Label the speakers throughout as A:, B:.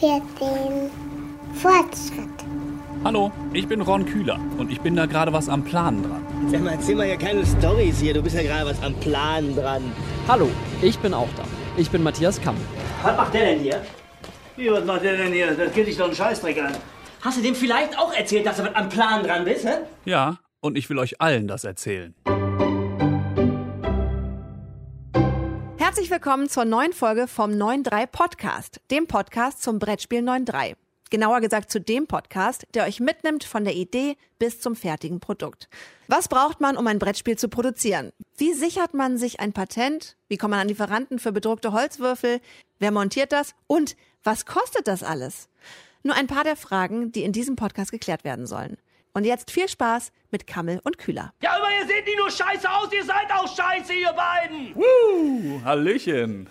A: für den Fortschritt.
B: Hallo, ich bin Ron Kühler und ich bin da gerade was am Planen dran.
C: Sag mal, erzähl mal ja keine Storys hier. Du bist ja gerade was am Planen dran.
D: Hallo, ich bin auch da. Ich bin Matthias Kamm.
C: Was macht der denn hier?
E: Wie, was macht der denn hier? Das geht dich doch einen Scheißdreck an.
C: Hast du dem vielleicht auch erzählt, dass du was am Plan dran bist, hä?
B: Ja, und ich will euch allen das erzählen.
F: Herzlich willkommen zur neuen Folge vom 9.3 Podcast, dem Podcast zum Brettspiel 9.3. Genauer gesagt zu dem Podcast, der euch mitnimmt von der Idee bis zum fertigen Produkt. Was braucht man, um ein Brettspiel zu produzieren? Wie sichert man sich ein Patent? Wie kommt man an Lieferanten für bedruckte Holzwürfel? Wer montiert das? Und was kostet das alles? Nur ein paar der Fragen, die in diesem Podcast geklärt werden sollen. Und jetzt viel Spaß mit Kammel und Kühler.
E: Ja, aber ihr seht nicht nur scheiße aus, ihr seid auch scheiße, ihr beiden!
B: Uh, Hallöchen.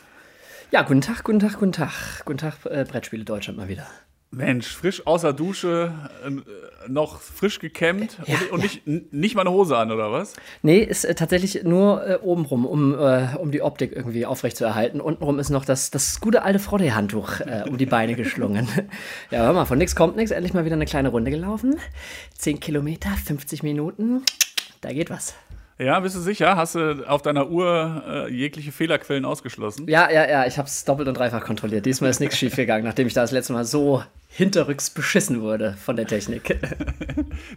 D: Ja, guten Tag, guten Tag, guten Tag. Guten Tag, äh, Brettspiele Deutschland mal wieder.
B: Mensch, frisch außer Dusche, äh, noch frisch gekämmt
D: Ja,
B: und, und
D: ja.
B: nicht, nicht mal eine Hose an, oder was?
D: Nee, ist äh, tatsächlich nur äh, obenrum, um, äh, um die Optik irgendwie aufrechtzuerhalten. Untenrum ist noch das, das gute alte Frodde-Handtuch äh, um die Beine geschlungen. ja, hör mal, von nix kommt nix. Endlich mal wieder eine kleine Runde gelaufen. 10 Kilometer, 50 Minuten. Da geht was.
B: Ja, bist du sicher? Hast du auf deiner Uhr äh, jegliche Fehlerquellen ausgeschlossen?
D: Ja, ja, ja, ich hab's doppelt und dreifach kontrolliert. Diesmal ist nichts schief gegangen, nachdem ich da das letzte Mal so hinterrücks beschissen wurde von der Technik.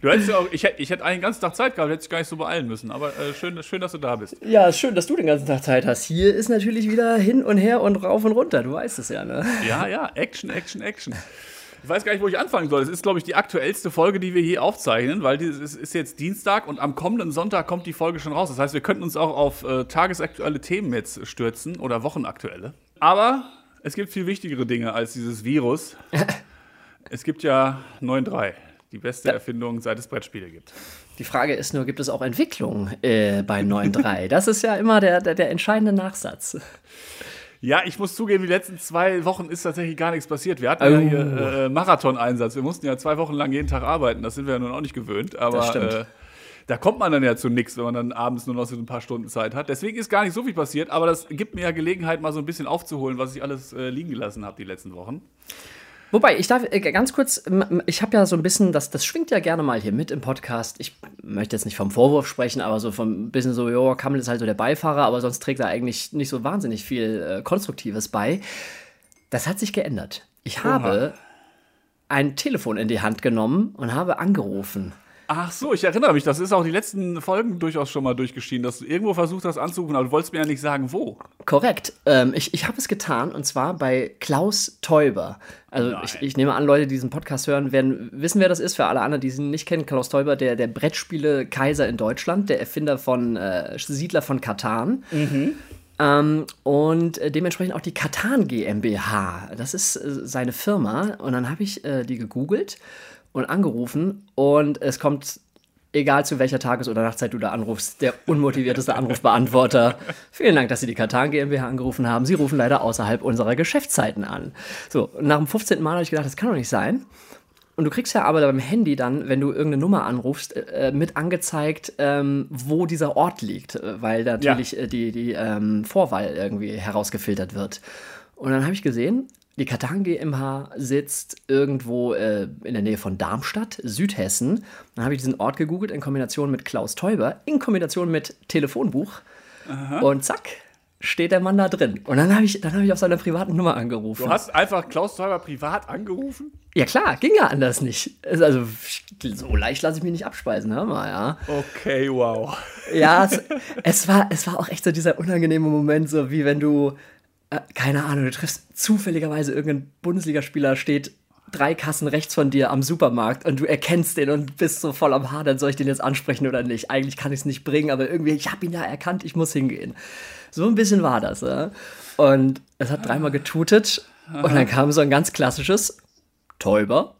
B: Du hättest ja auch, ich hätte ich hätt einen ganzen Tag Zeit gehabt, hätte ich gar nicht so beeilen müssen. Aber äh, schön, schön, dass du da bist.
D: Ja, schön, dass du den ganzen Tag Zeit hast. Hier ist natürlich wieder hin und her und rauf und runter. Du weißt es ja, ne?
B: Ja, ja, Action, Action, Action. Ich weiß gar nicht, wo ich anfangen soll. Es ist, glaube ich, die aktuellste Folge, die wir je aufzeichnen, weil es ist jetzt Dienstag und am kommenden Sonntag kommt die Folge schon raus. Das heißt, wir könnten uns auch auf äh, tagesaktuelle Themen jetzt stürzen oder wochenaktuelle. Aber es gibt viel wichtigere Dinge als dieses Virus. es gibt ja 9.3, die beste Erfindung, seit es Brettspiele gibt.
D: Die Frage ist nur, gibt es auch Entwicklung äh, bei 9.3? Das ist ja immer der, der, der entscheidende Nachsatz.
B: Ja, ich muss zugeben, die letzten zwei Wochen ist tatsächlich gar nichts passiert. Wir hatten
D: Oh.
B: ja hier äh, Marathon-Einsatz. Wir mussten ja zwei Wochen lang jeden Tag arbeiten. Das sind wir ja nun auch nicht gewöhnt. Aber
D: Das stimmt.
B: Äh, da kommt man dann ja zu nichts, wenn man dann abends nur noch so ein paar Stunden Zeit hat. Deswegen ist gar nicht so viel passiert. Aber das gibt mir ja Gelegenheit, mal so ein bisschen aufzuholen, was ich alles äh, liegen gelassen habe die letzten Wochen.
D: Wobei, ich darf äh, ganz kurz, ich habe ja so ein bisschen, das, das schwingt ja gerne mal hier mit im Podcast. Ich möchte jetzt nicht vom Vorwurf sprechen, aber so vom bisschen so, jo, Kammel ist halt so der Beifahrer, aber sonst trägt er eigentlich nicht so wahnsinnig viel äh, Konstruktives bei. Das hat sich geändert. Ich habe ein Telefon in die Hand genommen und habe angerufen.
B: Ach so, ich erinnere mich. Das ist auch die letzten Folgen durchaus schon mal durchgeschieden, dass du irgendwo versucht hast anzurufen, aber du wolltest mir ja nicht sagen, wo.
D: Korrekt. Ähm, ich ich habe es getan und zwar bei Klaus Teuber. Also ich, ich nehme an, Leute, die diesen Podcast hören, werden wissen, wer das ist. Für alle anderen, die ihn nicht kennen, Klaus Teuber, der, der Brettspiele-Kaiser in Deutschland, der Erfinder von äh, Siedler von Katan. Ähm, und äh, dementsprechend auch die Katan GmbH. Das ist äh, seine Firma. Und dann habe ich äh, die gegoogelt und angerufen und es kommt, egal zu welcher Tages- oder Nachtzeit du da anrufst, der unmotivierteste Anrufbeantworter. Vielen Dank, dass Sie die Katan GmbH angerufen haben. Sie rufen leider außerhalb unserer Geschäftszeiten an. So, nach dem 15. Mal habe ich gedacht, das kann doch nicht sein. Und du kriegst ja aber beim Handy dann, wenn du irgendeine Nummer anrufst, äh, mit angezeigt, ähm, wo dieser Ort liegt, äh, weil da natürlich äh, die, die ähm, Vorwahl irgendwie herausgefiltert wird. Und dann habe ich gesehen, die Katan GmbH sitzt irgendwo äh, in der Nähe von Darmstadt, Südhessen. Dann habe ich diesen Ort gegoogelt in Kombination mit Klaus Teuber, in Kombination mit Telefonbuch. Und zack, steht der Mann da drin. Und dann habe ich, dann habe ich auf seiner privaten Nummer angerufen.
B: Du hast einfach Klaus Teuber privat angerufen?
D: Ja klar, ging ja anders nicht. Also so leicht lasse ich mich nicht abspeisen, hör mal, ja.
B: Okay, wow.
D: Ja, es, es, war, es war auch echt so dieser unangenehme Moment, so wie wenn du, äh, keine Ahnung, du triffst zufälligerweise irgendeinen Bundesligaspieler, steht drei Kassen rechts von dir am Supermarkt und du erkennst den und bist so voll am Hadern, soll ich den jetzt ansprechen oder nicht? Eigentlich kann ich es nicht bringen, aber irgendwie, ich habe ihn ja erkannt, ich muss hingehen. So ein bisschen war das, ja. Und es hat dreimal getutet und dann kam so ein ganz klassisches Täuber.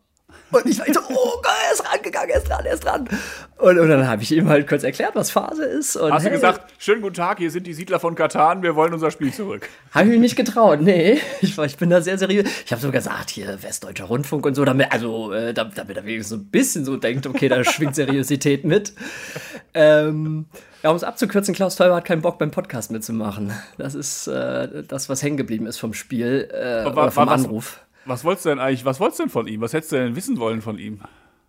D: Und ich war so, oh Gott, ist rangegangen, er ist dran, er ist dran. Und, und dann habe ich ihm halt kurz erklärt, was Phase ist. Und
B: Hast du
D: hey,
B: gesagt, schönen guten Tag, hier sind die Siedler von Katan, wir wollen unser Spiel zurück.
D: Habe ich mich nicht getraut, nee. Ich, ich bin da sehr seriös. Ich habe so gesagt, hier Westdeutscher Rundfunk und so, damit, also, äh, damit, damit er wenigstens so ein bisschen so denkt, okay, da schwingt Seriosität mit. Ähm, ja, um es abzukürzen, Klaus Teuber hat keinen Bock beim Podcast mitzumachen. Das ist äh, das, was hängen geblieben ist vom Spiel äh,
B: War-
D: oder vom
B: war was-
D: Anruf.
B: Was wolltest du denn eigentlich, was wolltest du denn von ihm? Was hättest du denn wissen wollen von ihm?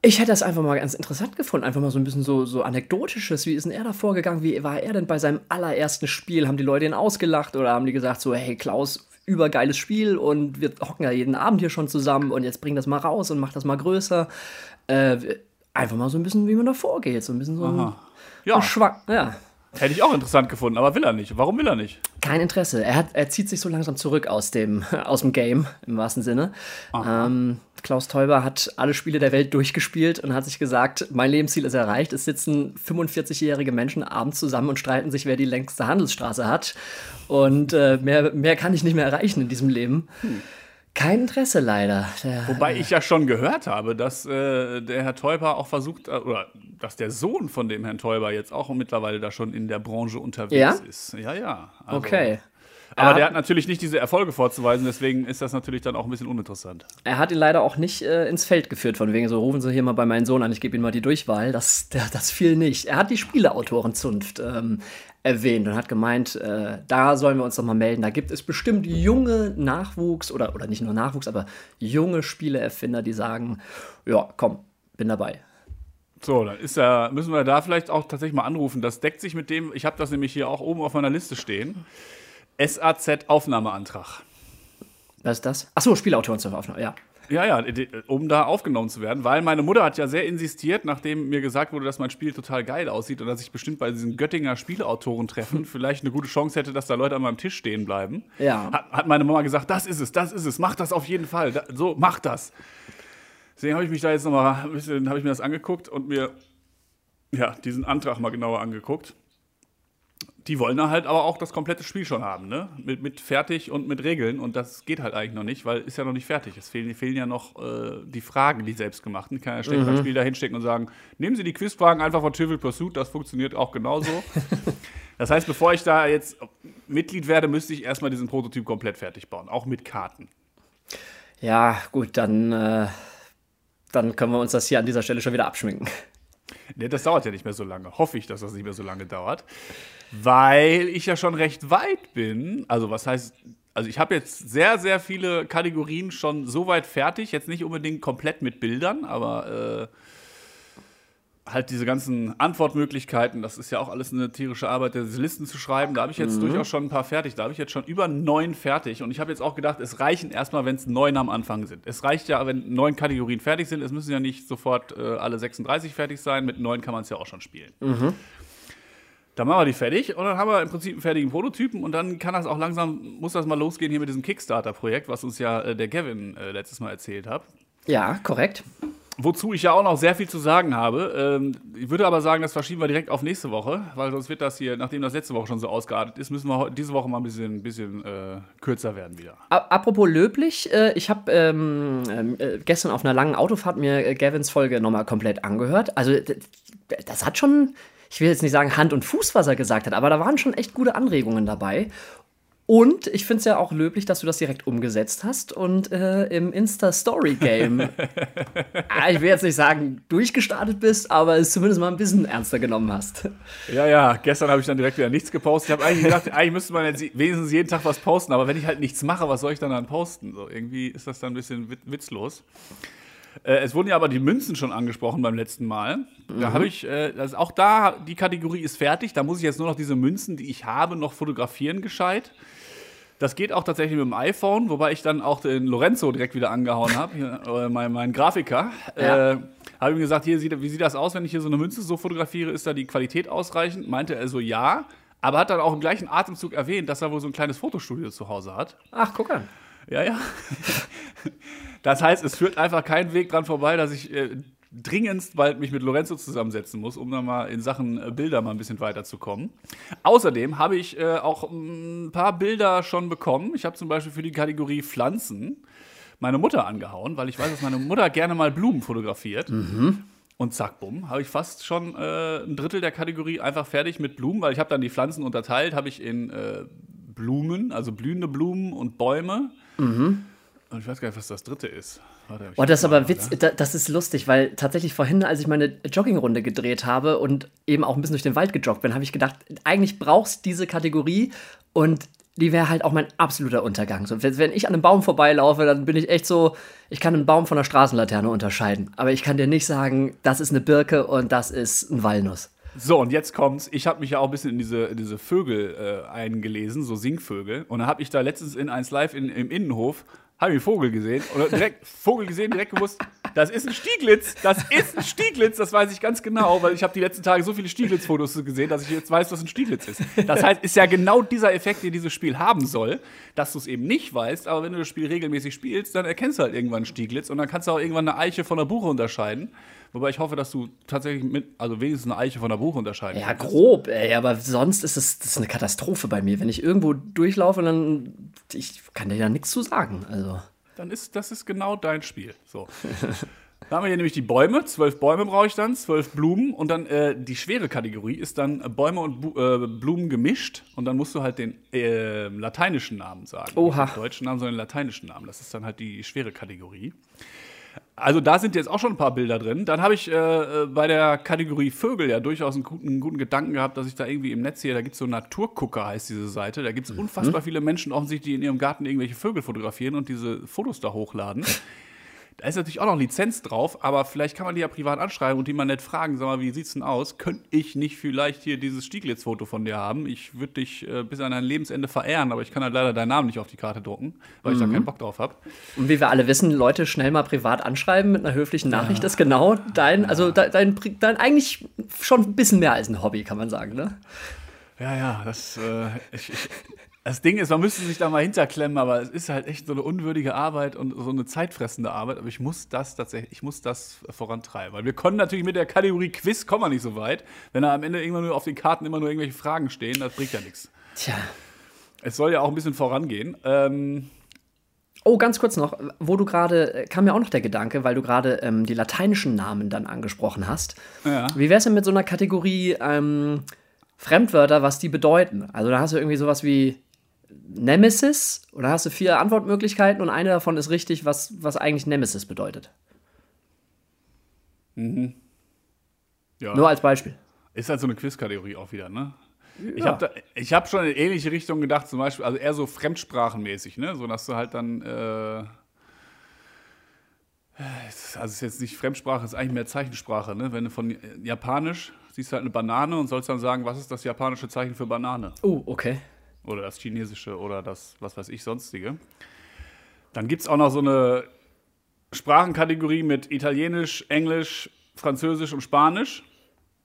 D: Ich hätte das einfach mal ganz interessant gefunden, einfach mal so ein bisschen so, so anekdotisches. Wie ist denn er da vorgegangen? Wie war er denn bei seinem allerersten Spiel? Haben die Leute ihn ausgelacht oder haben die gesagt so, hey Klaus, übergeiles Spiel und wir hocken ja jeden Abend hier schon zusammen und jetzt bring das mal raus und mach das mal größer. Äh, einfach mal so ein bisschen, wie man da vorgeht, so ein bisschen so ein,
B: Ja,
D: ein Schwank. Ja,
B: hätte ich auch interessant gefunden, aber will er nicht. Warum will er nicht?
D: kein Interesse. Er, hat, er zieht sich so langsam zurück aus dem, aus dem Game, im wahrsten Sinne. Ähm, Klaus Teuber hat alle Spiele der Welt durchgespielt und hat sich gesagt, mein Lebensziel ist erreicht. Es sitzen 45-jährige Menschen abends zusammen und streiten sich, wer die längste Handelsstraße hat. Und äh, mehr, mehr kann ich nicht mehr erreichen in diesem Leben. Kein Interesse leider. Der,
B: Wobei ich ja schon gehört habe, dass äh, der Herr Teuber auch versucht, äh, oder dass der Sohn von dem Herrn Teuber jetzt auch mittlerweile da schon in der Branche unterwegs
D: Ja?
B: ist. Ja, ja. Also-
D: okay.
B: Aber
D: Er
B: der
D: hat-
B: hat natürlich nicht diese Erfolge vorzuweisen, deswegen ist das natürlich dann auch ein bisschen uninteressant.
D: Er hat ihn leider auch nicht äh, ins Feld geführt, von wegen so, rufen Sie hier mal bei meinem Sohn an, ich gebe Ihnen mal die Durchwahl. Das, der, das fiel nicht. Er hat die Spieleautorenzunft ähm, erwähnt und hat gemeint, äh, da sollen wir uns doch mal melden. Da gibt es bestimmt junge Nachwuchs oder, oder nicht nur Nachwuchs, aber junge Spieleerfinder, die sagen, ja, komm, bin dabei.
B: So, dann ist ja, müssen wir da vielleicht auch tatsächlich mal anrufen. Das deckt sich mit dem, ich habe das nämlich hier auch oben auf meiner Liste stehen. SAZ-Aufnahmeantrag.
D: Was ist das? Achso, Spielautorenzunft, Aufnahme, ja.
B: Ja, ja, um da aufgenommen zu werden, weil meine Mutter hat ja sehr insistiert, nachdem mir gesagt wurde, dass mein Spiel total geil aussieht und dass ich bestimmt bei diesen Göttinger Spieleautorentreffen vielleicht eine gute Chance hätte, dass da Leute an meinem Tisch stehen bleiben.
D: Ja.
B: Hat, hat meine Mama gesagt, das ist es, das ist es, mach das auf jeden Fall. Da, so, mach das. Deswegen habe ich mich da jetzt nochmal ein bisschen, habe ich mir das angeguckt und mir ja, diesen Antrag mal genauer angeguckt. Die wollen halt aber auch das komplette Spiel schon haben, ne? Mit, mit fertig und mit Regeln. Und das geht halt eigentlich noch nicht, weil ist ja noch nicht fertig. Es fehlen, fehlen ja noch äh, die Fragen, die selbstgemachten. Kann ja schlecht
D: Mhm.
B: beim Spiel da hinstecken und sagen, nehmen Sie die Quizfragen einfach von Trivial Pursuit, das funktioniert auch genauso. das heißt, bevor ich da jetzt Mitglied werde, müsste ich erstmal diesen Prototyp komplett fertig bauen, auch mit Karten.
D: Ja, gut, dann, äh, dann können wir uns das hier an dieser Stelle schon wieder abschminken.
B: Nee, das dauert ja nicht mehr so lange. Hoffe ich, dass das nicht mehr so lange dauert. Weil ich ja schon recht weit bin. Also, was heißt. Also, ich habe jetzt sehr, sehr viele Kategorien schon so weit fertig. Jetzt nicht unbedingt komplett mit Bildern, aber äh, halt diese ganzen Antwortmöglichkeiten. Das ist ja auch alles eine tierische Arbeit, diese Listen zu schreiben. Da habe ich jetzt durchaus schon ein paar fertig. Da habe ich jetzt schon über neun fertig. Und ich habe jetzt auch gedacht, es reichen erstmal, wenn es neun am Anfang sind. Es reicht ja, wenn neun Kategorien fertig sind. Es müssen ja nicht sofort äh, alle 36 fertig sein. Mit neun kann man es ja auch schon spielen. Dann machen wir die fertig und dann haben wir im Prinzip einen fertigen Prototypen und dann kann das auch langsam, muss das mal losgehen hier mit diesem Kickstarter-Projekt, was uns ja äh, der Kevin äh, letztes Mal erzählt hat.
D: Ja, korrekt.
B: Wozu ich ja auch noch sehr viel zu sagen habe. Ähm, ich würde aber sagen, das verschieben wir direkt auf nächste Woche, weil sonst wird das hier, nachdem das letzte Woche schon so ausgeartet ist, müssen wir diese Woche mal ein bisschen, bisschen äh, kürzer werden wieder.
D: Apropos löblich, äh, ich habe ähm, ähm, äh, gestern auf einer langen Autofahrt mir äh, Gavins Folge nochmal komplett angehört. Also das hat schon, ich will jetzt nicht sagen Hand und Fuß, was er gesagt hat, aber da waren schon echt gute Anregungen dabei. Und ich finde es ja auch löblich, dass du das direkt umgesetzt hast und äh, im Insta-Story-Game, ah, ich will jetzt nicht sagen, durchgestartet bist, aber es zumindest mal ein bisschen ernster genommen hast.
B: Ja, ja, gestern habe ich dann direkt wieder nichts gepostet. Ich habe eigentlich gedacht, eigentlich müsste man jetzt wenigstens jeden Tag was posten, aber wenn ich halt nichts mache, was soll ich dann dann posten? So, irgendwie ist das dann ein bisschen wit- witzlos. Äh, es wurden ja aber die Münzen schon angesprochen beim letzten Mal. Da habe ich, äh, das, auch da, die Kategorie ist fertig. Da muss ich jetzt nur noch diese Münzen, die ich habe, noch fotografieren gescheit. Das geht auch tatsächlich mit dem iPhone, wobei ich dann auch den Lorenzo direkt wieder angehauen habe, äh, mein, mein Grafiker.
D: Ja.
B: Äh, habe ihm gesagt, hier, wie sieht das aus, wenn ich hier so eine Münze so fotografiere? Ist da die Qualität ausreichend? Meinte er so, ja. Aber hat dann auch im gleichen Atemzug erwähnt, dass er wohl so ein kleines Fotostudio zu Hause hat.
D: Ach, guck an.
B: Ja, ja. Das heißt, es führt einfach kein Weg dran vorbei, dass ich äh, dringendst bald mich mit Lorenzo zusammensetzen muss, um dann mal in Sachen äh, Bilder mal ein bisschen weiterzukommen. Außerdem habe ich äh, auch mm, ein paar Bilder schon bekommen. Ich habe zum Beispiel für die Kategorie Pflanzen meine Mutter angehauen, weil ich weiß, dass meine Mutter gerne mal Blumen fotografiert. Und zack, bumm, habe ich fast schon äh, ein Drittel der Kategorie einfach fertig mit Blumen, weil ich habe dann die Pflanzen unterteilt, habe ich in äh, Blumen, also blühende Blumen und Bäume. Und ich weiß gar nicht, was das dritte ist. Warte,
D: Boah, das ist aber Witz, da, das ist lustig, weil tatsächlich vorhin, als ich meine Joggingrunde gedreht habe und eben auch ein bisschen durch den Wald gejoggt bin, habe ich gedacht, eigentlich brauchst diese Kategorie und die wäre halt auch mein absoluter Untergang. So, wenn ich an einem Baum vorbeilaufe, dann bin ich echt so, ich kann einen Baum von einer Straßenlaterne unterscheiden. Aber ich kann dir nicht sagen, das ist eine Birke und das ist ein Walnuss.
B: So, und jetzt kommt's. Ich habe mich ja auch ein bisschen in diese, in diese Vögel äh, eingelesen, so Singvögel. Und dann habe ich da letztens in 1 Live in, im Innenhof, habe einen Vogel gesehen. Oder direkt Vogel gesehen, direkt gewusst, das ist ein Stieglitz. Das ist ein Stieglitz, das weiß ich ganz genau, weil ich habe die letzten Tage so viele Stieglitz-Fotos gesehen, dass ich jetzt weiß, was ein Stieglitz ist. Das heißt, ist ja genau dieser Effekt, den dieses Spiel haben soll, dass du es eben nicht weißt, aber wenn du das Spiel regelmäßig spielst, dann erkennst du halt irgendwann einen Stieglitz und dann kannst du auch irgendwann eine Eiche von einer Buche unterscheiden. Wobei ich hoffe, dass du tatsächlich mit, also wenigstens eine Eiche von einer Buche unterscheiden
D: Ja,
B: kannst.
D: grob, ey, aber sonst ist es das ist eine Katastrophe bei mir. Wenn ich irgendwo durchlaufe, dann ich kann dir da nichts zu sagen. Also.
B: Dann ist das ist genau dein Spiel. So. Dann haben wir hier nämlich die Bäume. Zwölf Bäume brauche ich dann, zwölf Blumen. Und dann äh, die schwere Kategorie ist dann äh, Bäume und Bu äh, Blumen gemischt. Und dann musst du halt den äh, lateinischen Namen sagen.
D: Oha.
B: Nicht den deutschen Namen, sondern den lateinischen Namen. Das ist dann halt die schwere Kategorie. Also da sind jetzt auch schon ein paar Bilder drin. Dann habe ich äh, äh, bei der Kategorie Vögel ja durchaus einen guten, einen guten Gedanken gehabt, dass ich da irgendwie im Netz hier, da gibt es so Naturgucker, heißt diese Seite. Da gibt es unfassbar viele Menschen offensichtlich, die in ihrem Garten irgendwelche Vögel fotografieren und diese Fotos da hochladen. Da ist natürlich auch noch Lizenz drauf, aber vielleicht kann man die ja privat anschreiben und die mal nett fragen, sag mal, wie sieht's denn aus? Könnte ich nicht vielleicht hier dieses Stieglitz-Foto von dir haben? Ich würde dich äh, bis an dein Lebensende verehren, aber ich kann halt leider deinen Namen nicht auf die Karte drucken, weil ich da keinen Bock drauf habe.
D: Und wie wir alle wissen, Leute schnell mal privat anschreiben mit einer höflichen Nachricht ist genau dein, also de- dein, Pri- dein eigentlich schon ein bisschen mehr als ein Hobby, kann man sagen, ne?
B: Ja, ja, das, äh, ich, ich, das Ding ist, man müsste sich da mal hinterklemmen, aber es ist halt echt so eine unwürdige Arbeit und so eine zeitfressende Arbeit. Aber ich muss das tatsächlich, ich muss das vorantreiben. Weil wir konnten natürlich mit der Kategorie Quiz kommen wir nicht so weit. Wenn da am Ende irgendwann nur auf den Karten immer nur irgendwelche Fragen stehen, das bringt ja nichts.
D: Tja.
B: Es soll ja auch ein bisschen vorangehen. Ähm,
D: Oh, ganz kurz noch, wo du gerade, kam mir auch noch der Gedanke, weil du gerade ähm, die lateinischen Namen dann angesprochen hast.
B: Ja.
D: Wie wär's denn mit so einer Kategorie ähm, Fremdwörter, was die bedeuten? Also da hast du irgendwie sowas wie Nemesis oder hast du vier Antwortmöglichkeiten und eine davon ist richtig, was, was eigentlich Nemesis bedeutet.
B: ja.
D: Nur als Beispiel.
B: Ist halt so eine Quiz-Kategorie auch wieder, ne? Ich habe hab schon in ähnliche Richtung gedacht, zum Beispiel, also eher so fremdsprachenmäßig, ne? So dass du halt dann, äh, also es ist jetzt nicht Fremdsprache, es ist eigentlich mehr Zeichensprache, ne? Wenn du von Japanisch siehst du halt eine Banane und sollst dann sagen, was ist das japanische Zeichen für Banane?
D: Oh, okay.
B: Oder das chinesische oder das, was weiß ich, sonstige. Dann gibt es auch noch so eine Sprachenkategorie mit Italienisch, Englisch, Französisch und Spanisch.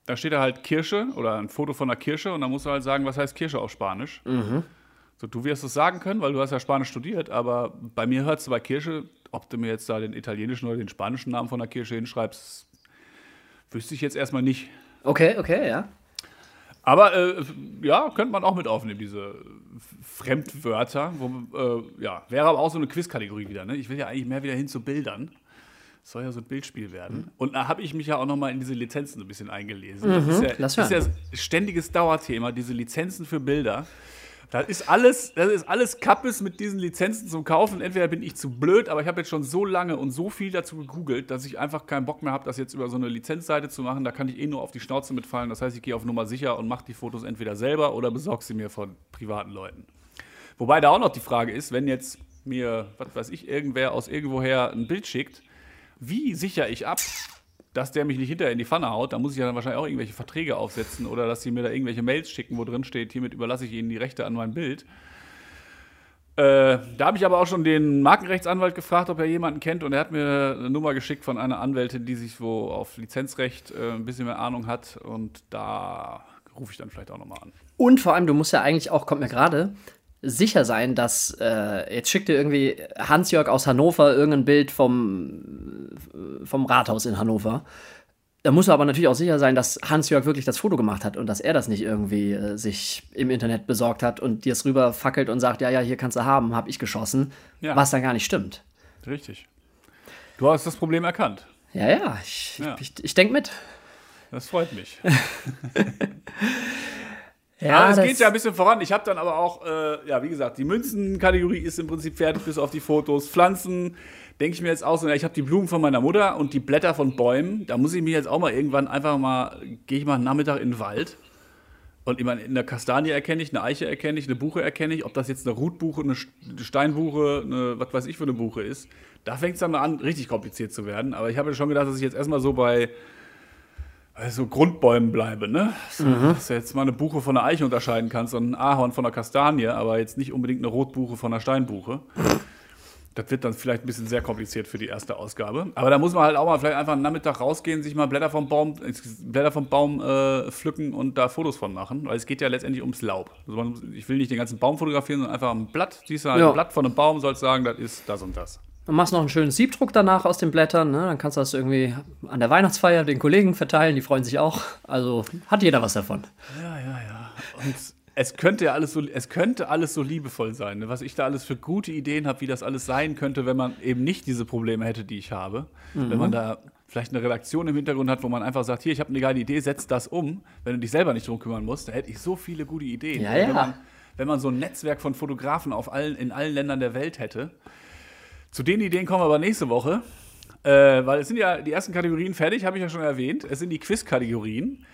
B: Da steht da halt Kirsche oder ein Foto von einer Kirsche und dann musst du halt sagen, was heißt Kirsche auf Spanisch. So, du wirst es sagen können, weil du hast ja Spanisch studiert, aber bei mir hörst du bei Kirsche, ob du mir jetzt da den italienischen oder den spanischen Namen von der Kirsche hinschreibst, wüsste ich jetzt erstmal nicht.
D: Okay, okay, ja.
B: Aber äh, ja, könnte man auch mit aufnehmen, diese Fremdwörter. Wo, äh, ja, wäre aber auch so eine Quiz-Kategorie wieder. Ne? Ich will ja eigentlich mehr wieder hin zu Bildern. Es soll ja so ein Bildspiel werden. Und da habe ich mich ja auch noch mal in diese Lizenzen so ein bisschen eingelesen. das ist ja, ist ja ständiges Dauerthema, diese Lizenzen für Bilder. Das ist alles, das ist alles Kappes mit diesen Lizenzen zum Kaufen. Entweder bin ich zu blöd, aber ich habe jetzt schon so lange und so viel dazu gegoogelt, dass ich einfach keinen Bock mehr habe, das jetzt über so eine Lizenzseite zu machen. Da kann ich eh nur auf die Schnauze mitfallen. Das heißt, ich gehe auf Nummer sicher und mache die Fotos entweder selber oder besorge sie mir von privaten Leuten. Wobei da auch noch die Frage ist, wenn jetzt mir, was weiß ich, irgendwer aus irgendwoher ein Bild schickt, wie sichere ich ab, dass der mich nicht hinterher in die Pfanne haut? Da muss ich ja dann wahrscheinlich auch irgendwelche Verträge aufsetzen oder dass sie mir da irgendwelche Mails schicken, wo drin steht, hiermit überlasse ich Ihnen die Rechte an mein Bild. Äh, da habe ich aber auch schon den Markenrechtsanwalt gefragt, ob er jemanden kennt und er hat mir eine Nummer geschickt von einer Anwältin, die sich wo auf Lizenzrecht äh, ein bisschen mehr Ahnung hat und da rufe ich dann vielleicht auch nochmal an.
D: Und vor allem, du musst ja eigentlich auch, kommt mir gerade, sicher sein, dass äh, jetzt schickt dir irgendwie Hans-Jörg aus Hannover irgendein Bild vom, vom Rathaus in Hannover. Da musst du aber natürlich auch sicher sein, dass Hans-Jörg wirklich das Foto gemacht hat und dass er das nicht irgendwie äh, sich im Internet besorgt hat und dir es rüber fackelt und sagt, ja, ja, hier kannst du haben, hab ich geschossen,
B: Ja.
D: was dann gar nicht stimmt.
B: Richtig. Du hast das Problem erkannt.
D: Ja, ja, ich,
B: Ja.
D: ich, ich denke mit.
B: Das freut mich.
D: Ja,
B: aber es geht ja ein bisschen voran. Ich habe dann aber auch, äh, ja, wie gesagt, die Münzenkategorie ist im Prinzip fertig, bis auf die Fotos. Pflanzen, denke ich mir jetzt auch so, ja, ich habe die Blumen von meiner Mutter und die Blätter von Bäumen. Da muss ich mich jetzt auch mal irgendwann einfach mal, gehe ich mal einen Nachmittag in den Wald Und ich meine, in der Kastanie erkenne ich, eine Eiche erkenne ich, eine Buche erkenne ich. Ob das jetzt eine Rutbuche, eine Steinbuche, eine, was weiß ich für eine Buche ist, da fängt es dann mal an, richtig kompliziert zu werden. Aber ich habe schon gedacht, dass ich jetzt erstmal so bei also Grundbäumen bleibe, ne? So,
D: Mhm.
B: Dass du jetzt mal eine Buche von einer Eiche unterscheiden kannst und ein Ahorn von einer Kastanie, aber jetzt nicht unbedingt eine Rotbuche von einer Steinbuche. Das wird dann vielleicht ein bisschen sehr kompliziert für die erste Ausgabe. Aber da muss man halt auch mal vielleicht einfach am Nachmittag rausgehen, sich mal Blätter vom Baum, äh, Blätter vom Baum äh, pflücken und da Fotos von machen. Weil es geht ja letztendlich ums Laub. Also man, ich will nicht den ganzen Baum fotografieren, sondern einfach ein Blatt. Siehst du halt
D: Ja.
B: ein Blatt von einem Baum, sollst sagen, das ist das und das.
D: Dann machst du noch einen schönen Siebdruck danach aus den Blättern. Ne? Dann kannst du das irgendwie an der Weihnachtsfeier den Kollegen verteilen. Die freuen sich auch. Also hat jeder was davon.
B: Ja, ja, ja. Und es könnte ja alles so, es könnte alles so liebevoll sein, ne? was ich da alles für gute Ideen habe, wie das alles sein könnte, wenn man eben nicht diese Probleme hätte, die ich habe. Wenn man da vielleicht eine Redaktion im Hintergrund hat, wo man einfach sagt, hier, ich habe eine geile Idee, setz das um. Wenn du dich selber nicht drum kümmern musst, da hätte ich so viele gute Ideen.
D: Ja,
B: Wenn
D: ja.
B: man, wenn man so ein Netzwerk von Fotografen auf allen, in allen Ländern der Welt hätte. Zu den Ideen kommen wir aber nächste Woche. Äh, weil es sind ja die ersten Kategorien fertig, habe ich ja schon erwähnt. Es sind die Quiz-Kategorien.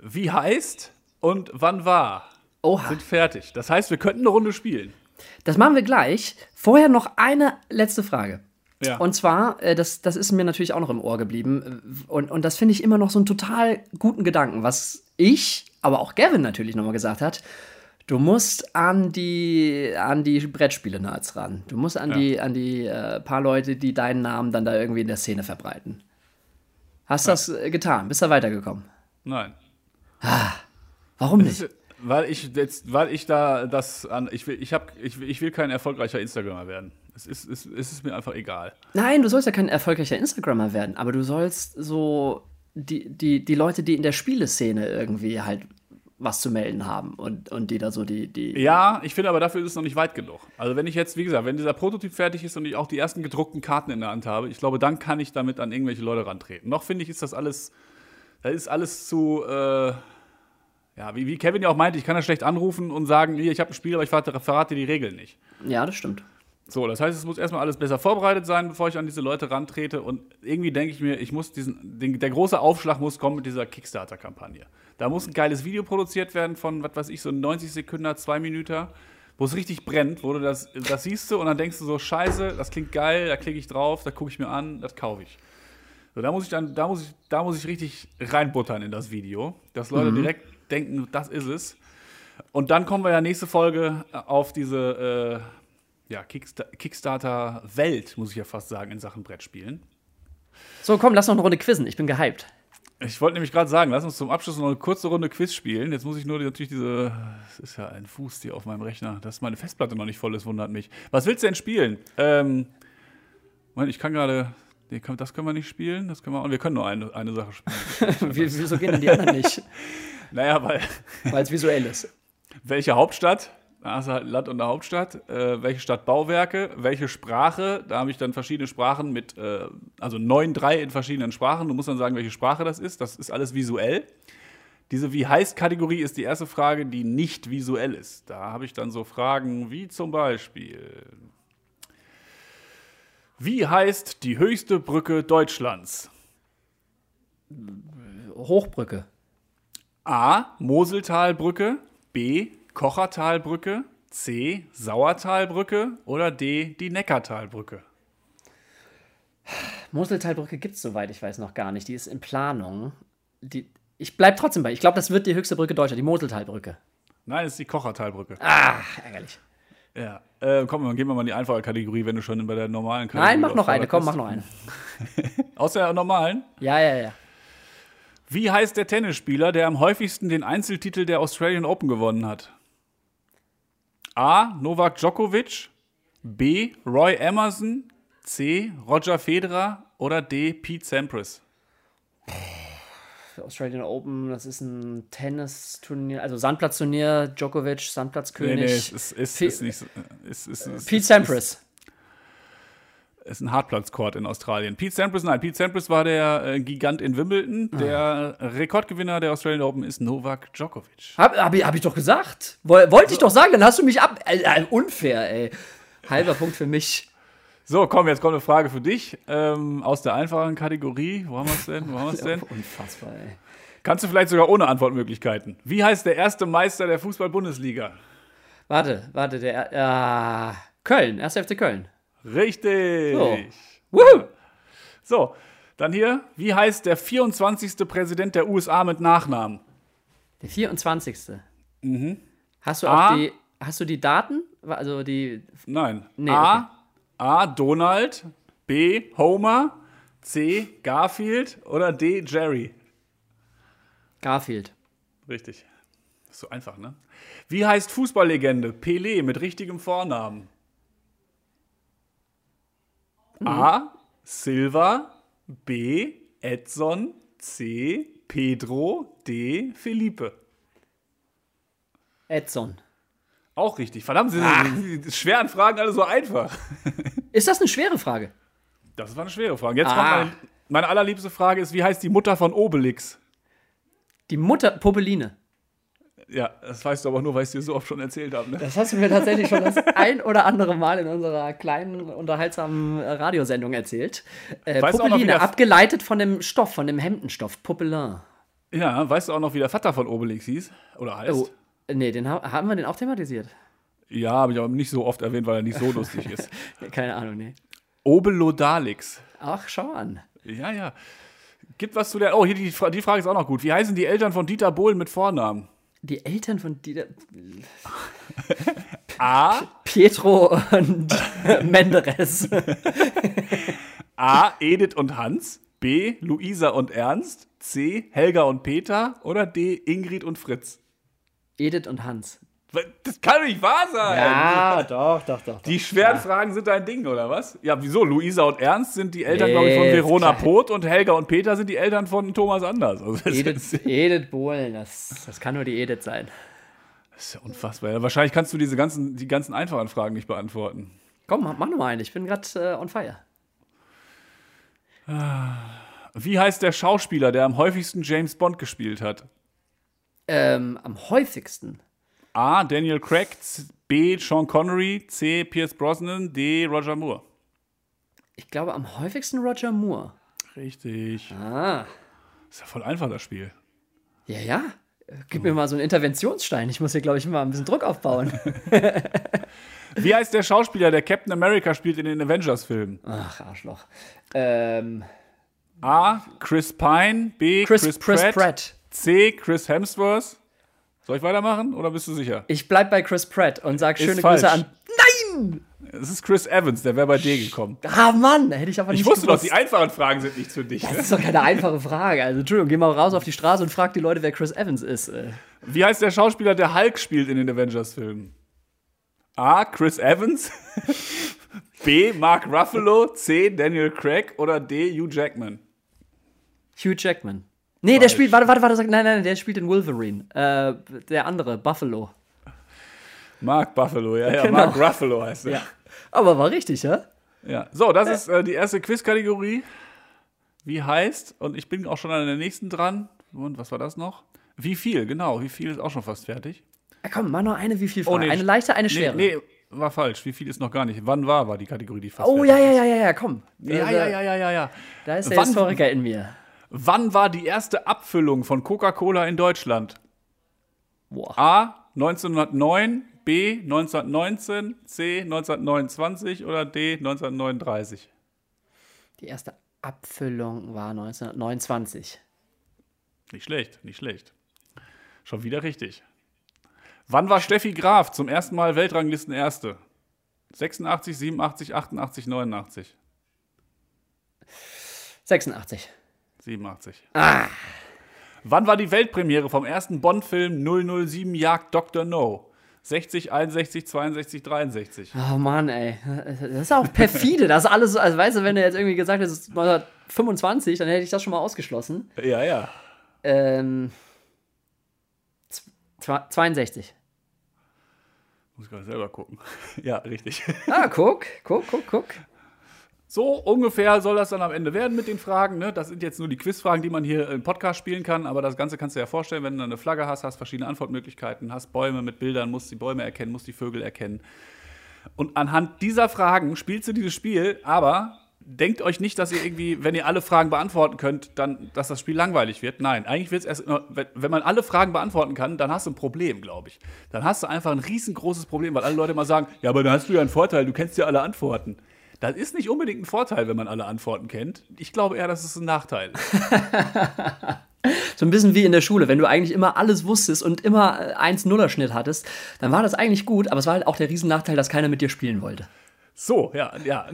B: Wie heißt und wann war?
D: Oha.
B: Sind fertig. Das heißt, wir könnten eine Runde spielen.
D: Das machen wir gleich. Vorher noch eine letzte Frage.
B: Ja.
D: Und zwar, äh, das, das ist mir natürlich auch noch im Ohr geblieben. Und, und das finde ich immer noch so einen total guten Gedanken, was ich, aber auch Gavin natürlich nochmal gesagt hat. Du musst an die, an die Brettspiele-Nerds ran. Du musst an
B: Ja.
D: die, an die äh, paar Leute, die deinen Namen dann da irgendwie in der Szene verbreiten. Hast das äh, getan? Bist du weitergekommen?
B: Nein.
D: Warum
B: Das
D: nicht?
B: weil ich jetzt, weil ich da das an, ich will, ich habe, ich, will- ich will kein erfolgreicher Instagrammer werden. Es ist, es, es ist mir einfach egal.
D: Nein, du sollst ja kein erfolgreicher Instagrammer werden, aber du sollst so die, die, die Leute, die in der Spieleszene irgendwie halt was zu melden haben und, und die da so die, die.
B: Ja, ich finde aber dafür ist es noch nicht weit genug. Also wenn ich jetzt, wie gesagt, wenn dieser Prototyp fertig ist und ich auch die ersten gedruckten Karten in der Hand habe, ich glaube, dann kann ich damit an irgendwelche Leute rantreten. Noch finde ich, ist das alles, da ist alles zu, äh, ja, wie, wie Kevin ja auch meinte, ich kann ja schlecht anrufen und sagen, hier, ich habe ein Spiel, aber ich verrate, verrate die Regeln nicht.
D: Ja, das stimmt.
B: So, das heißt, es muss erstmal alles besser vorbereitet sein, bevor ich an diese Leute rantrete. Und irgendwie denke ich mir, ich muss diesen, den, der große Aufschlag muss kommen mit dieser Kickstarter-Kampagne. Da muss ein geiles Video produziert werden von, was weiß ich, so 90 Sekunden, zwei Minuten, wo es richtig brennt, wo du das, das siehst du und dann denkst du so, scheiße, das klingt geil, da klicke ich drauf, da gucke ich mir an, das kaufe ich. So, da muss ich dann, da muss ich, da muss ich richtig reinbuttern in das Video, dass Leute direkt denken, das ist es. Und dann kommen wir ja nächste Folge auf diese äh, ja, Kicksta Kickstarter-Welt, muss ich ja fast sagen, in Sachen Brettspielen.
D: So, komm, lass noch eine Runde quizzen. Ich bin gehypt.
B: Ich wollte nämlich gerade sagen, lass uns zum Abschluss noch eine kurze Runde Quiz spielen. Jetzt muss ich nur natürlich diese. Es ist ja ein Fuß hier auf meinem Rechner, dass meine Festplatte noch nicht voll ist, wundert mich. Was willst du denn spielen? Ähm, Moment, ich kann gerade. Nee, kann- das können wir nicht spielen. Das können wir, und wir können nur eine, eine Sache spielen.
D: Wie, wieso gehen denn die anderen nicht?
B: naja, weil.
D: Weil es visuell ist.
B: Welche Hauptstadt? Da hast du halt ein Land und eine Hauptstadt. Äh, welche Stadtbauwerke? Welche Sprache? Da habe ich dann verschiedene Sprachen mit, äh, also neun, drei in verschiedenen Sprachen. Du musst dann sagen, welche Sprache das ist. Das ist alles visuell. Diese Wie heißt Kategorie ist die erste Frage, die nicht visuell ist. Da habe ich dann so Fragen wie zum Beispiel: Wie heißt die höchste Brücke Deutschlands?
D: Hochbrücke.
B: A. Moseltalbrücke, B. Kochertalbrücke, C. Sauertalbrücke oder D. die Neckartalbrücke.
D: Moseltalbrücke gibt es, soweit ich weiß, noch gar nicht. Die ist in Planung. Die, ich bleib trotzdem bei. Ich glaube, das wird die höchste Brücke Deutschland, die Moseltalbrücke.
B: Nein, es ist die Kochertalbrücke.
D: Ah, ärgerlich.
B: Ja. Äh, komm, dann gehen wir mal in die einfache Kategorie, wenn du schon bei der normalen Kategorie
D: Nein, mach noch eine. Komm, mach noch eine.
B: Aus der normalen.
D: Ja, ja, ja.
B: Wie heißt der Tennisspieler, der am häufigsten den Einzeltitel der Australian Open gewonnen hat? A. Novak Djokovic, B. Roy Emerson, C. Roger Federer oder D. Pete Sampras?
D: Australian Open, das ist ein Tennisturnier, also Sandplatzturnier, Djokovic, Sandplatzkönig.
B: Nee, nee, es ist, ist, ist nicht so. Ist, ist,
D: Pete Sampras.
B: Ist, ist ein Hartplatzcourt in Australien. Pete Sampras, nein, Pete Sampras war der äh, Gigant in Wimbledon. Der Rekordgewinner der Australian Open ist Novak Djokovic.
D: Hab, hab, ich- hab ich doch gesagt. Woll, wollte ich doch sagen, dann hast du mich ab. Äh, äh, unfair, ey. Halber Punkt für mich.
B: So, komm, jetzt kommt eine Frage für dich ähm, aus der einfachen Kategorie. Wo haben wir es denn? Wo haben wir es denn?
D: Unfassbar, ey.
B: Kannst du vielleicht sogar ohne Antwortmöglichkeiten. Wie heißt der erste Meister der Fußball-Bundesliga?
D: Warte, warte, der. Äh, Köln, 1. FC Köln.
B: Richtig.
D: So. Woohoo!
B: So, dann hier. Wie heißt der 24. Präsident der USA mit Nachnamen?
D: Der 24. Hast du
B: Mhm. A.
D: auch die. Hast du die Daten? Also die.
B: Nein.
D: Nee,
B: A. A. Donald. B. Homer. C. Garfield. Oder D. Jerry.
D: Garfield.
B: Richtig. Ist so einfach, ne? Wie heißt Fußballlegende Pelé mit richtigem Vornamen? A. Silva. B. Edson. C. Pedro. D. Felipe.
D: Edson.
B: Auch richtig. Verdammt, sind
D: Ah.
B: die, die schweren Fragen alle so einfach.
D: Ist das eine schwere Frage?
B: Das war eine schwere Frage. Jetzt
D: Ah.
B: kommt meine, meine allerliebste Frage ist, wie heißt die Mutter von Obelix?
D: Die Mutter Popeline.
B: Ja, das weißt du aber nur, weil ich es dir so oft schon erzählt habe. Ne?
D: Das hast du mir tatsächlich schon das ein oder andere Mal in unserer kleinen, unterhaltsamen Radiosendung erzählt. Äh,
B: Weißt noch,
D: Popeline,
B: das-
D: abgeleitet von dem Stoff, von dem Hemdenstoff. Popelin.
B: Ja, weißt du auch noch, wie der Vater von Obelix hieß? Oder heißt?
D: Oh, nee, den ha haben wir den auch thematisiert?
B: Ja, habe ich aber nicht so oft erwähnt, weil er nicht so lustig ist.
D: Keine Ahnung, nee.
B: Obelodalix.
D: Ach, schau an.
B: Ja, ja. Gibt was zu der. Oh, hier die, die Frage ist auch noch gut. Wie heißen die Eltern von Dieter Bohlen mit Vornamen?
D: Die Eltern von Dieter,
B: A.
D: Pietro und Menderes.
B: A. Edith und Hans. B. Luisa und Ernst. C. Helga und Peter. Oder D. Ingrid und Fritz.
D: Edith und Hans.
B: Das kann doch nicht wahr sein.
D: Ja, doch, doch, doch.
B: Die schweren Fragen sind dein Ding, oder was? Ja, wieso? Luisa und Ernst sind die Eltern, glaube ich, von
D: Nee,
B: Verona. Poth und Helga und Peter sind die Eltern von Thomas Anders. Also
D: Edith, Edith Bohlen, das, das kann nur die Edith sein.
B: das ist ja unfassbar. Ja, wahrscheinlich kannst du diese ganzen, die ganzen einfachen Fragen nicht beantworten.
D: Komm, mach mach noch mal eine. Ich bin gerade äh, on fire.
B: Wie heißt der Schauspieler, der am häufigsten James Bond gespielt hat?
D: Ähm, am häufigsten.
B: A. Daniel Craig, B. Sean Connery, C. Pierce Brosnan, D. Roger Moore.
D: Ich glaube, am häufigsten Roger Moore.
B: Richtig.
D: Ah.
B: Ist ja voll einfach, das Spiel.
D: Ja, ja. Gib mir mal so einen Interventionsstein. Ich muss hier, glaube ich, mal ein bisschen Druck aufbauen.
B: Wie heißt der Schauspieler, der Captain America spielt in den Avengers-Filmen?
D: Ach, Arschloch. Ähm,
B: A. Chris Pine, B.
D: Chris,
B: Chris,
D: Chris
B: Pratt,
D: Pratt.
B: C. Chris Hemsworth. Soll ich weitermachen oder bist du sicher?
D: Ich bleib bei Chris Pratt und sag
B: Ist
D: schöne
B: falsch.
D: Grüße an.
B: Es ist Chris Evans, der wäre bei dir gekommen.
D: Ah, Mann, hätte ich aber nicht
B: Ich wusste doch,
D: gewusst.
B: die einfachen Fragen sind nichts für dich.
D: Das
B: Ne?
D: ist doch keine einfache Frage. Also, Entschuldigung, geh mal raus auf die Straße und frag die Leute, wer Chris Evans ist. Äh.
B: Wie heißt der Schauspieler, der Hulk spielt in den Avengers-Filmen? A. Chris Evans. B. Mark Ruffalo. C. Daniel Craig. Oder D. Hugh Jackman.
D: Hugh Jackman. Nee, der spielt, warte, warte, warte, sag- nein, nein, der spielt in Wolverine. Äh, der andere, Buffalo.
B: Mark Buffalo, ja, ja.
D: Genau.
B: Mark Ruffalo heißt er.
D: Ja. Aber war richtig, ja?
B: Ja. So, das ist äh, die erste Quizkategorie. Wie heißt, und ich bin auch schon an der nächsten dran. Und was war das noch? Wie viel, genau. Wie viel ist auch schon fast fertig.
D: ja komm, mach noch eine, wie viel Fragen?
B: Oh, nee,
D: eine leichte, eine
B: Nee,
D: schwere.
B: nee, war falsch. Wie viel ist noch gar nicht? Wann war, war die Kategorie, die fast
D: Oh,
B: fertig
D: ja, ja, ja, ja, ja, komm.
B: Ja, ja, ja, ja, ja, ja.
D: Da ist der
B: Wann-
D: Historiker in mir.
B: Wann war die erste Abfüllung von Coca-Cola in Deutschland?
D: Boah.
B: A. 1909, B. 1919, C. 1929 oder D. 1939?
D: Die erste Abfüllung war 1929.
B: Nicht schlecht, nicht schlecht. Schon wieder richtig. Wann war Steffi Graf zum ersten Mal Weltranglisten Erste? 86, 87, 88, 89.
D: 86.
B: 87. Wann war die Weltpremiere vom ersten Bond-Film 007 Jagd Dr. No? 60, 61, 62, 63.
D: Oh Mann, ey. Das ist auch perfide. Das ist alles so, also weißt du, wenn du jetzt irgendwie gesagt hättest, 1925, dann hätte ich das schon mal ausgeschlossen.
B: Ja, ja.
D: Ähm. zw- 62.
B: Muss ich gerade selber gucken. Ja, richtig.
D: Ah, guck, guck, guck, guck.
B: So ungefähr soll das dann am Ende werden mit den Fragen. Ne? Das sind jetzt nur die Quizfragen, die man hier im Podcast spielen kann. Aber das Ganze kannst du dir ja vorstellen, wenn du eine Flagge hast, hast verschiedene Antwortmöglichkeiten, hast Bäume mit Bildern, musst die Bäume erkennen, musst die Vögel erkennen. Und anhand dieser Fragen spielst du dieses Spiel, aber denkt euch nicht, dass ihr irgendwie, wenn ihr alle Fragen beantworten könnt, dann, dass das Spiel langweilig wird. Nein, eigentlich wird es erst, wenn, man alle Fragen beantworten kann, dann hast du ein Problem, glaube ich. Dann hast du einfach ein riesengroßes Problem, weil alle Leute immer sagen, ja, aber dann hast du ja einen Vorteil, du kennst ja alle Antworten. Das ist nicht unbedingt ein Vorteil, wenn man alle Antworten kennt. Ich glaube eher, dass es ein Nachteil ist.
D: So ein bisschen wie in der Schule, wenn du eigentlich immer alles wusstest und immer 1-0er-Schnitt hattest, dann war das eigentlich gut, aber es war halt auch der Riesennachteil, dass keiner mit dir spielen wollte.
B: So, ja, ja.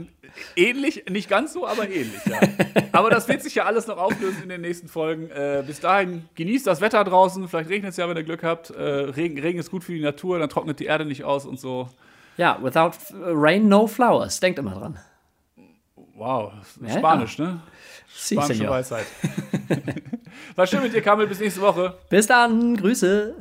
B: Ähnlich, nicht ganz so, aber ähnlich, ja. Aber das wird sich ja alles noch auflösen in den nächsten Folgen. Äh, bis dahin genießt das Wetter draußen. Vielleicht regnet es ja, wenn ihr Glück habt. Äh, Regen, Regen ist gut für die Natur, dann trocknet die Erde nicht aus und so.
D: Ja, without rain, no flowers. Denkt immer dran.
B: Wow,
D: Ja,
B: Spanisch, ne?
D: Sí,
B: Spanische. Weisheit. War schön mit dir, Kamel. Bis nächste Woche.
D: Bis dann, Grüße.